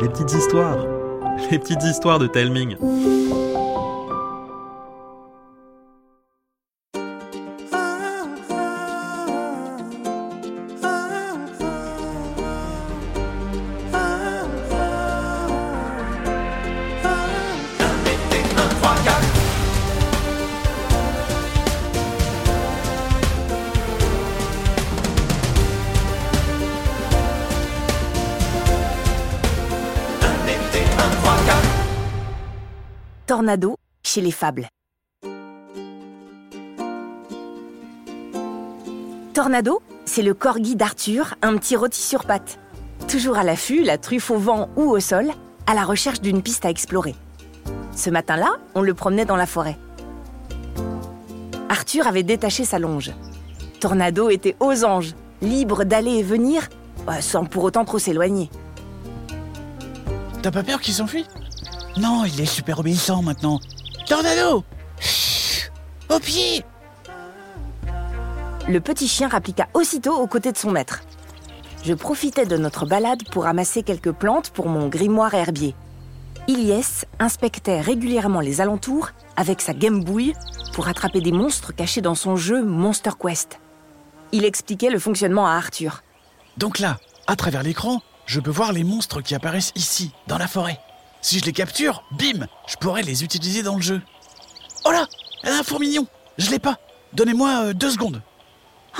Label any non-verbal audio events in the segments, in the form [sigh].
Les petites histoires. Les petites histoires de Telming. Tornado chez les fables. Tornado, c'est le corgi d'Arthur, un petit rôti sur pattes. Toujours à l'affût, la truffe au vent ou au sol, à la recherche d'une piste à explorer. Ce matin-là, on le promenait dans la forêt. Arthur avait détaché sa longe. Tornado était aux anges, libre d'aller et venir, bah, sans pour autant trop s'éloigner. T'as pas peur qu'il s'enfuit Non, il est super obéissant maintenant. Tornado Chut Au pied Le petit chien rappliqua aussitôt aux côtés de son maître. Je profitais de notre balade pour ramasser quelques plantes pour mon grimoire herbier. Ilyes inspectait régulièrement les alentours avec sa gambouille pour attraper des monstres cachés dans son jeu Monster Quest. Il expliquait le fonctionnement à Arthur. Donc là, à travers l'écran, je peux voir les monstres qui apparaissent ici, dans la forêt. Si je les capture, bim, je pourrais les utiliser dans le jeu. Oh là Elle a un fourmignon Je l'ai pas Donnez-moi euh, deux secondes.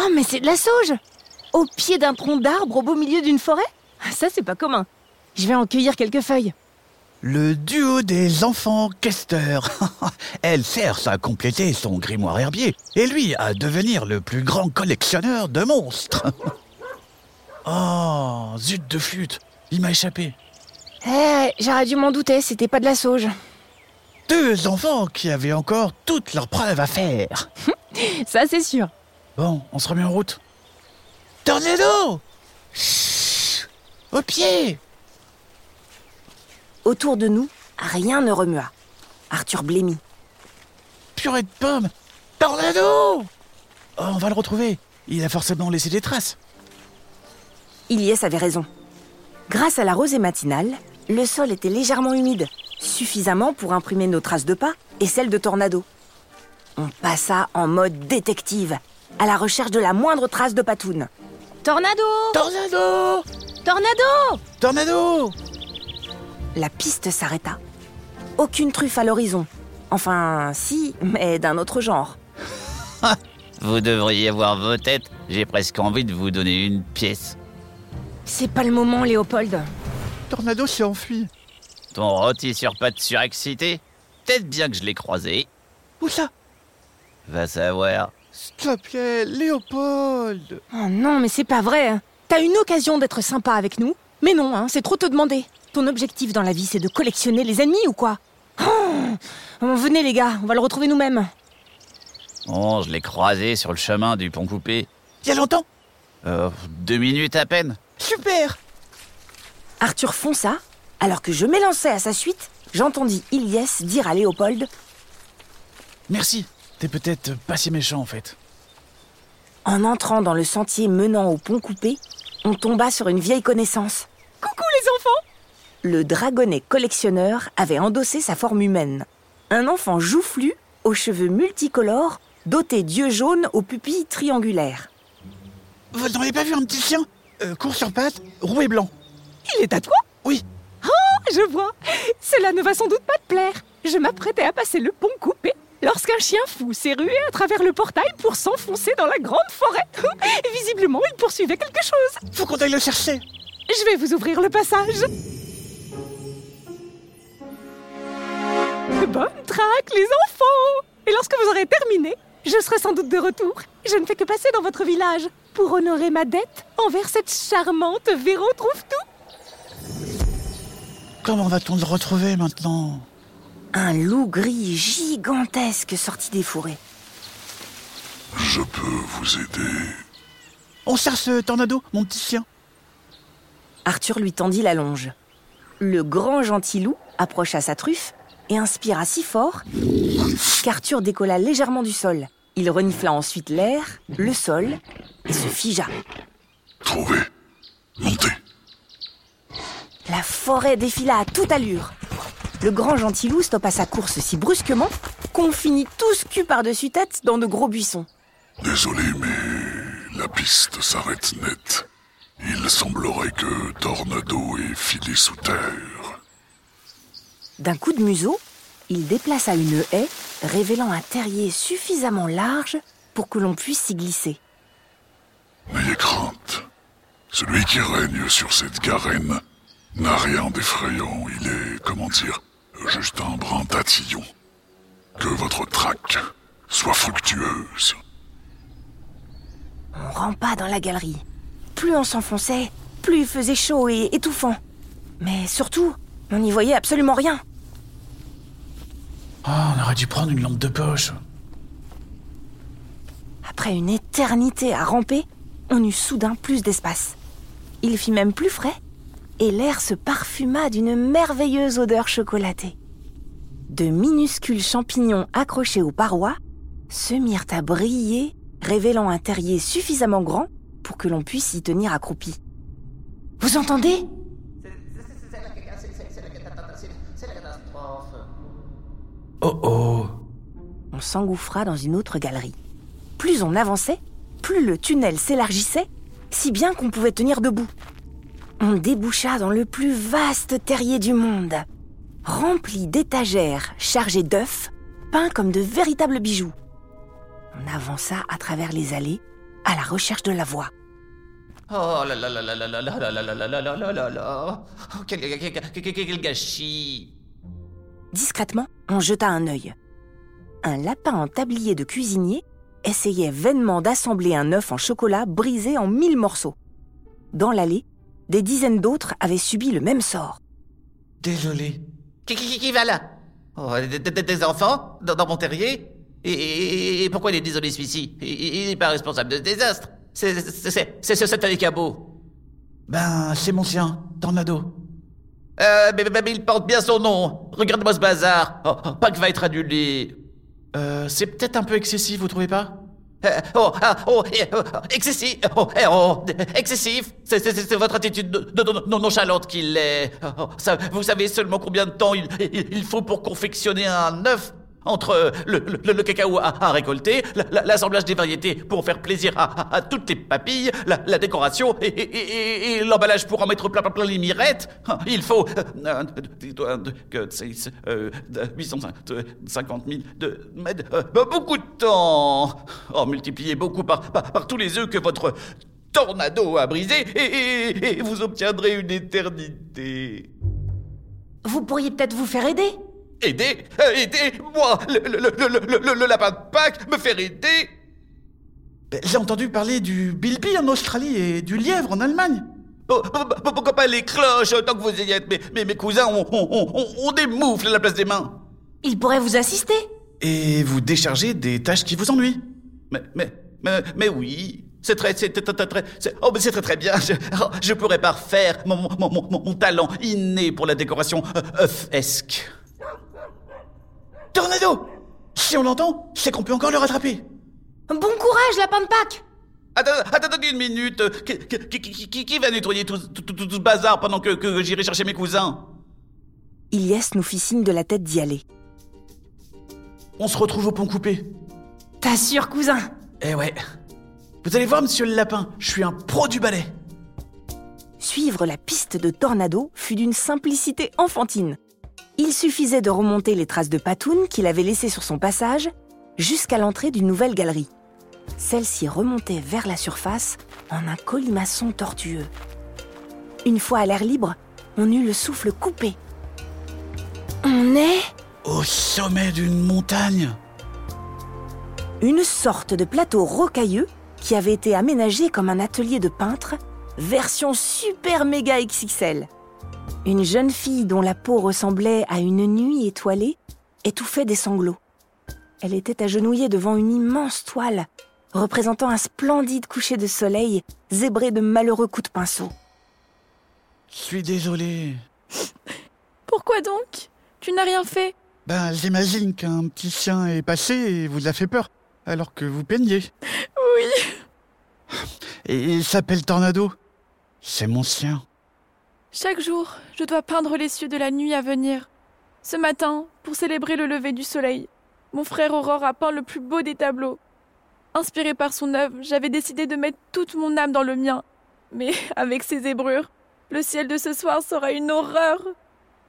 Oh, mais c'est de la sauge Au pied d'un tronc d'arbre au beau milieu d'une forêt? Ça, c'est pas commun. Je vais en cueillir quelques feuilles. Le duo des enfants questeurs. [laughs] Elle sert à compléter son grimoire herbier et lui à devenir le plus grand collectionneur de monstres. [laughs] oh, zut de flûte, il m'a échappé. Eh, j'aurais dû m'en douter, c'était pas de la sauge. Deux enfants qui avaient encore toutes leurs preuves à faire. [laughs] Ça, c'est sûr. Bon, on se remet en route. Tornado Chut Au pied Autour de nous, rien ne remua. Arthur blêmit. Purée de pommes Tornado Oh, on va le retrouver. Il a forcément laissé des traces. Ilyes avait raison. Grâce à la rosée matinale, le sol était légèrement humide, suffisamment pour imprimer nos traces de pas et celles de Tornado. On passa en mode détective, à la recherche de la moindre trace de patoune. Tornado Tornado Tornado Tornado La piste s'arrêta. Aucune truffe à l'horizon. Enfin, si, mais d'un autre genre. [laughs] Vous devriez voir vos têtes. J'ai presque envie de vous donner une pièce. C'est pas le moment, Léopold. Tornado s'est enfui. Ton rôti sur pattes surexcité Peut-être bien que je l'ai croisé. Où ça? Va savoir. S'il te plaît, Léopold Oh non, mais c'est pas vrai. hein. T'as une occasion d'être sympa avec nous, mais non, hein, c'est trop te demander. Ton objectif dans la vie, c'est de collectionner les ennemis ou quoi? Oh Venez les gars, on va le retrouver nous-mêmes. Bon, je l'ai croisé sur le chemin du pont coupé. Il y a longtemps? Euh, deux minutes à peine. Super Arthur fonça, alors que je m'élançais à sa suite, j'entendis Ilyes dire à Léopold Merci. T'es peut-être pas si méchant en fait. En entrant dans le sentier menant au pont coupé, on tomba sur une vieille connaissance. Coucou les enfants Le dragonnet collectionneur avait endossé sa forme humaine. Un enfant joufflu, aux cheveux multicolores, doté d'yeux jaunes aux pupilles triangulaires. Vous n'avez pas vu un petit chien? Euh, Court sur pattes, roux et blanc. Il est à toi Oui. Je vois. Cela ne va sans doute pas te plaire. Je m'apprêtais à passer le pont coupé lorsqu'un chien fou s'est rué à travers le portail pour s'enfoncer dans la grande forêt. Et [laughs] visiblement, il poursuivait quelque chose. Faut qu'on aille le chercher. Je vais vous ouvrir le passage. Bonne traque, les enfants Et lorsque vous aurez terminé, je serai sans doute de retour. Je ne fais que passer dans votre village pour honorer ma dette envers cette charmante Véro Trouve-Tout. Comment va-t-on le retrouver maintenant Un loup gris gigantesque sortit des fourrés. Je peux vous aider. On cherche euh, Tornado, mon petit chien. Arthur lui tendit la longe. Le grand gentil loup approcha sa truffe et inspira si fort qu'Arthur décolla légèrement du sol. Il renifla ensuite l'air, le sol, et se figea. Trouvé. Montez. La forêt défila à toute allure. Le grand gentilou stoppa sa course si brusquement qu'on finit tous cul par-dessus tête dans de gros buissons. Désolé, mais la piste s'arrête net. Il semblerait que Tornado ait filé sous terre. D'un coup de museau, il déplaça une haie, révélant un terrier suffisamment large pour que l'on puisse s'y glisser. N'ayez crainte. Celui qui règne sur cette garenne n'a rien d'effrayant. Il est, comment dire, juste un brin tatillon. Que votre traque soit fructueuse. On rampa dans la galerie. Plus on s'enfonçait, plus il faisait chaud et étouffant. Mais surtout, on n'y voyait absolument rien. Ah, on aurait dû prendre une lampe de poche. Après une éternité à ramper, on eut soudain plus d'espace. Il fit même plus frais, et l'air se parfuma d'une merveilleuse odeur chocolatée. De minuscules champignons accrochés aux parois se mirent à briller, révélant un terrier suffisamment grand pour que l'on puisse y tenir accroupi. Vous entendez? Oh oh On s'engouffra dans une autre galerie. Plus on avançait, plus le tunnel s'élargissait, si bien qu'on pouvait tenir debout. On déboucha dans le plus vaste terrier du monde, rempli d'étagères chargées d'œufs, peints comme de véritables bijoux. On avança à travers les allées, à la recherche de la voie. Oh là là là là là là là là là là là là là là Oh, quel gâchis Discrètement, on jeta un œil. Un lapin en tablier de cuisinier essayait vainement d'assembler un œuf en chocolat brisé en mille morceaux. Dans l'allée, des dizaines d'autres avaient subi le même sort. Désolé. qui, qui, qui- va là? Oh, des, des- des enfants dans, dans mon terrier? Et, et- et pourquoi il est désolé celui-ci? Il, n'est pas responsable de ce désastre. C'est c'est- c'est- c'est ce satané cabot. Ben, c'est mon sien, Tornado. Euh, mais, mais- mais il porte bien son nom. Regardez-moi ce bazar. Oh, oh, pas que va être annulé. Euh, c'est peut-être un peu excessif, vous trouvez pas? Oh, ah, oh, eh, oh, excessif, oh, eh, oh, excessif. C'est, votre attitude de, de- de- non- nonchalante qui l'est. Oh, vous savez seulement combien de temps il, il- il faut pour confectionner un œuf entre le, le- le cacao à, récolter, la- la- l'assemblage des variétés pour faire plaisir à, à- toutes les papilles, la, décoration et, l'emballage pour en mettre plein, plein, plein les mirettes. Il faut euh, un, deux, un, deux, quatre, six, euh, 850 000 de mètres. euh, beaucoup de temps. Oh, multipliez beaucoup par, par, tous les œufs que votre tornado a et- et vous obtiendrez une éternité. Vous pourriez peut-être vous faire aider Aider euh, Aider Moi le, le, le, le, le- le- le lapin de Pâques Me faire aider Ben, J'ai entendu parler du bilby en Australie et du lièvre en Allemagne. Oh, oh, oh, Pourquoi pas les cloches tant que vous y êtes? Mais, mais mes cousins ont, ont, ont, ont des moufles à la place des mains Il pourrait vous assister. Et vous déchargez des tâches qui vous ennuient. Mais, mais, mais, mais oui c'est très, c'est très, très, très, c'est- oh, mais c'est très, très bien. Je, oh, je pourrais parfaire mon, mon, mon, mon, mon talent inné pour la décoration euh, Si on l'entend, c'est qu'on peut encore le rattraper. Bon courage, lapin de Pâques Attends, attends, attendez une minute. Qui, qui, qui, qui- qui va nettoyer tout, tout, tout- tout ce bazar pendant que, que j'irai chercher mes cousins? Ilyes nous fit signe de la tête d'y aller. On se retrouve au pont coupé. T'assures, cousin Eh ouais. Vous allez voir, monsieur le lapin, je suis un pro du ballet. Suivre la piste de Tornado fut d'une simplicité enfantine. Il suffisait de remonter les traces de Patoun qu'il avait laissées sur son passage jusqu'à l'entrée d'une nouvelle galerie. Celle-ci remontait vers la surface en un colimaçon tortueux. Une fois à l'air libre, on eut le souffle coupé. On est Au sommet d'une montagne. une sorte de plateau rocailleux qui avait été aménagé comme un atelier de peintre, version super méga XXL. Une jeune fille dont la peau ressemblait à une nuit étoilée étouffait des sanglots. Elle était agenouillée devant une immense toile représentant un splendide coucher de soleil zébré de malheureux coups de pinceau. Je suis désolé. [laughs] Pourquoi donc? Tu n'as rien fait? Ben, j'imagine qu'un petit chien est passé et vous a fait peur, alors que vous peignez. [laughs] Oui. Et il s'appelle Tornado. C'est mon chien. Chaque jour, je dois peindre les cieux de la nuit à venir. Ce matin, pour célébrer le lever du soleil, mon frère Aurore a peint le plus beau des tableaux. Inspiré par son œuvre, j'avais décidé de mettre toute mon âme dans le mien. Mais [laughs] avec ces zébrures, le ciel de ce soir sera une horreur.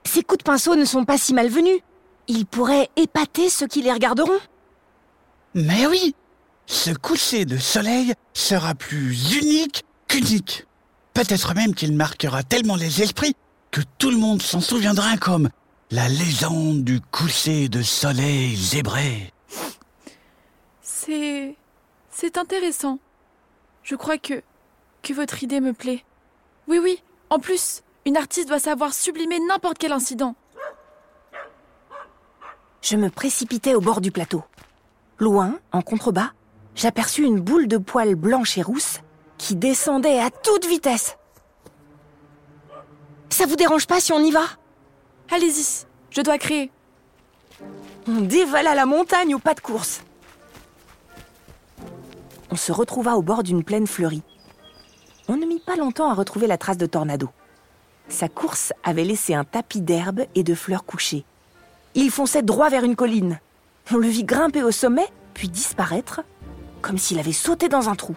Ces coups de pinceau ne sont pas si malvenus. Ils pourraient épater ceux qui les regarderont. Mais oui Ce coucher de soleil sera plus unique qu'unique. Peut-être même qu'il marquera tellement les esprits que tout le monde s'en souviendra comme la légende du coucher de soleil zébré. C'est. C'est intéressant. Je crois que. que votre idée me plaît. Oui, oui, en plus, une artiste doit savoir sublimer n'importe quel incident. Je me précipitais au bord du plateau. Loin, en contrebas, j'aperçus une boule de poils blanche et rousse qui descendait à toute vitesse. Ça vous dérange pas si on y va? Allez-y, je dois créer. On dévala la montagne au pas de course. On se retrouva au bord d'une plaine fleurie. On ne mit pas longtemps à retrouver la trace de Tornado. Sa course avait laissé un tapis d'herbe et de fleurs couchées. Il fonçait droit vers une colline. On le vit grimper au sommet, puis disparaître, comme s'il avait sauté dans un trou.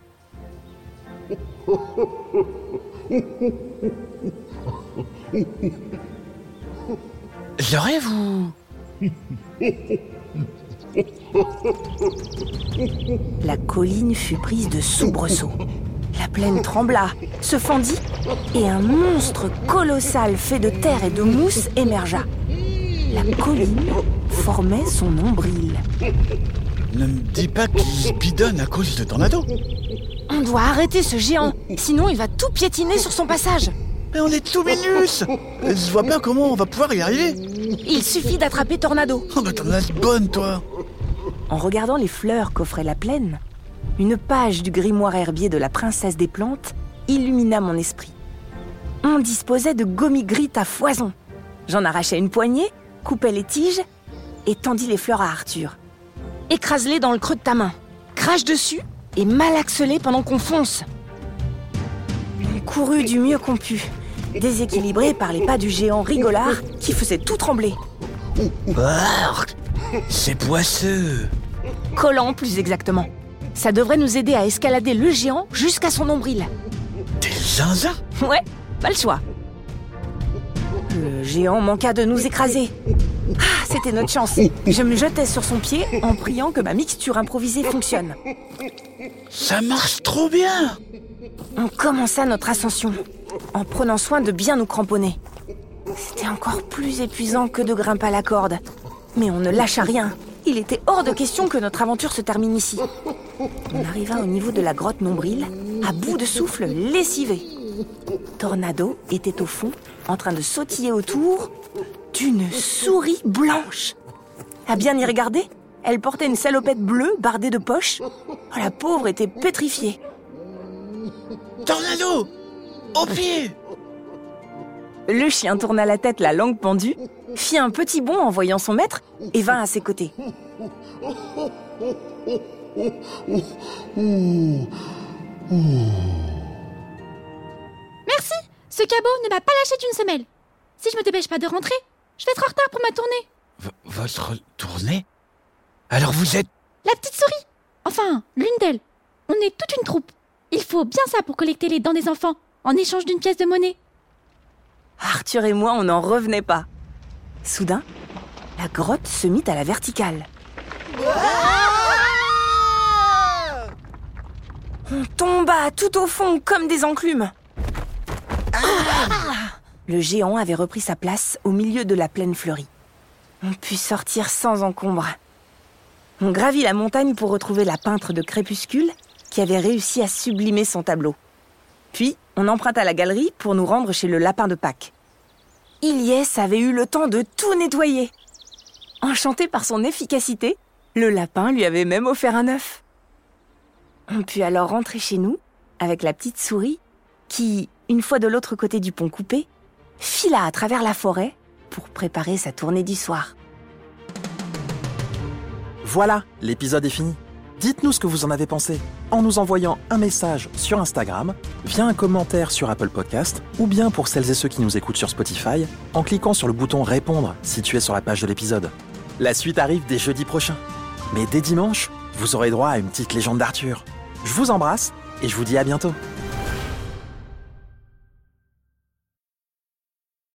J'aurais vous... La colline fut prise de soubresauts. La plaine trembla, se fendit, et un monstre colossal fait de terre et de mousse émergea. La colline formait son nombril. Ne me dis pas qu'il bidonne à cause de Tornado. On doit arrêter ce géant, sinon il va tout piétiner sur son passage. Mais on est tout minus Je vois pas comment on va pouvoir y arriver. Il suffit d'attraper Tornado. Oh, mais t'en as bonne, toi En regardant les fleurs qu'offrait la plaine, une page du grimoire herbier de la princesse des plantes illumina mon esprit. On disposait de gommigrite à foison. J'en arrachai une poignée, coupais les tiges et tendis les fleurs à Arthur. Écrase-les dans le creux de ta main, crache dessus et malaxe-les pendant qu'on fonce. Il courut du mieux qu'on put, déséquilibré par les pas du géant rigolard qui faisait tout trembler. C'est poisseux Collant plus exactement. Ça devrait nous aider à escalader le géant jusqu'à son nombril. T'es zinzin? Ouais, pas le choix. Le géant manqua de nous écraser. Ah, c'était notre chance. Je me jetais sur son pied en priant que ma mixture improvisée fonctionne. Ça marche trop bien On commença notre ascension, en prenant soin de bien nous cramponner. C'était encore plus épuisant que de grimper à la corde. Mais on ne lâcha rien. Il était hors de question que notre aventure se termine ici. On arriva au niveau de la grotte nombril, à bout de souffle, lessivé. Tornado était au fond, en train de sautiller autour d'une souris blanche. À bien y regarder, elle portait une salopette bleue bardée de poches. Oh, la pauvre était pétrifiée. Tornado Au pied Le chien tourna la tête, la langue pendue, fit un petit bond en voyant son maître et vint à ses côtés. Merci Ce cabot ne m'a pas lâché d'une semelle. Si je me dépêche pas de rentrer, je vais être en retard pour ma tournée. V- votre tournée? Alors vous êtes... La petite souris Enfin, l'une d'elles. On est toute une troupe. Il faut bien ça pour collecter les dents des enfants, en échange d'une pièce de monnaie. Arthur et moi, on n'en revenait pas. Soudain, la grotte se mit à la verticale. On tomba tout au fond comme des enclumes. Ah Le géant avait repris sa place au milieu de la plaine fleurie. On put sortir sans encombre. On gravit la montagne pour retrouver la peintre de crépuscule qui avait réussi à sublimer son tableau. Puis, on emprunta la galerie pour nous rendre chez le lapin de Pâques. Ilyes avait eu le temps de tout nettoyer. Enchanté par son efficacité, le lapin lui avait même offert un œuf. On put alors rentrer chez nous avec la petite souris qui, une fois de l'autre côté du pont coupé, fila à travers la forêt pour préparer sa tournée du soir. Voilà, l'épisode est fini. Dites-nous ce que vous en avez pensé en nous envoyant un message sur Instagram, via un commentaire sur Apple Podcast, ou bien pour celles et ceux qui nous écoutent sur Spotify, en cliquant sur le bouton Répondre situé sur la page de l'épisode. La suite arrive dès jeudi prochain. Mais dès dimanche, vous aurez droit à une petite légende d'Arthur. Je vous embrasse et je vous dis à bientôt.